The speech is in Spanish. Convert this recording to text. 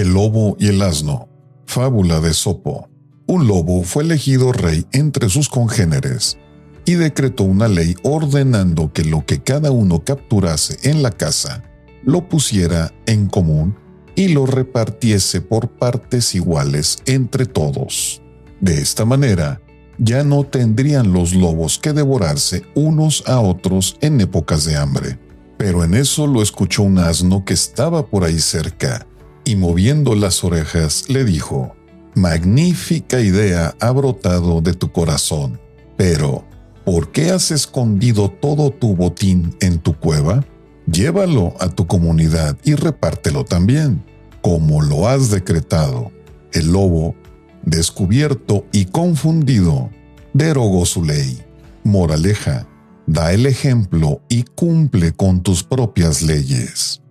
El lobo y el asno. Fábula de Sopo. Un lobo fue elegido rey entre sus congéneres y decretó una ley ordenando que lo que cada uno capturase en la casa lo pusiera en común y lo repartiese por partes iguales entre todos. De esta manera, ya no tendrían los lobos que devorarse unos a otros en épocas de hambre. Pero en eso lo escuchó un asno que estaba por ahí cerca y moviendo las orejas le dijo, Magnífica idea ha brotado de tu corazón, pero ¿por qué has escondido todo tu botín en tu cueva? Llévalo a tu comunidad y repártelo también, como lo has decretado. El lobo, descubierto y confundido, derogó su ley. Moraleja, da el ejemplo y cumple con tus propias leyes.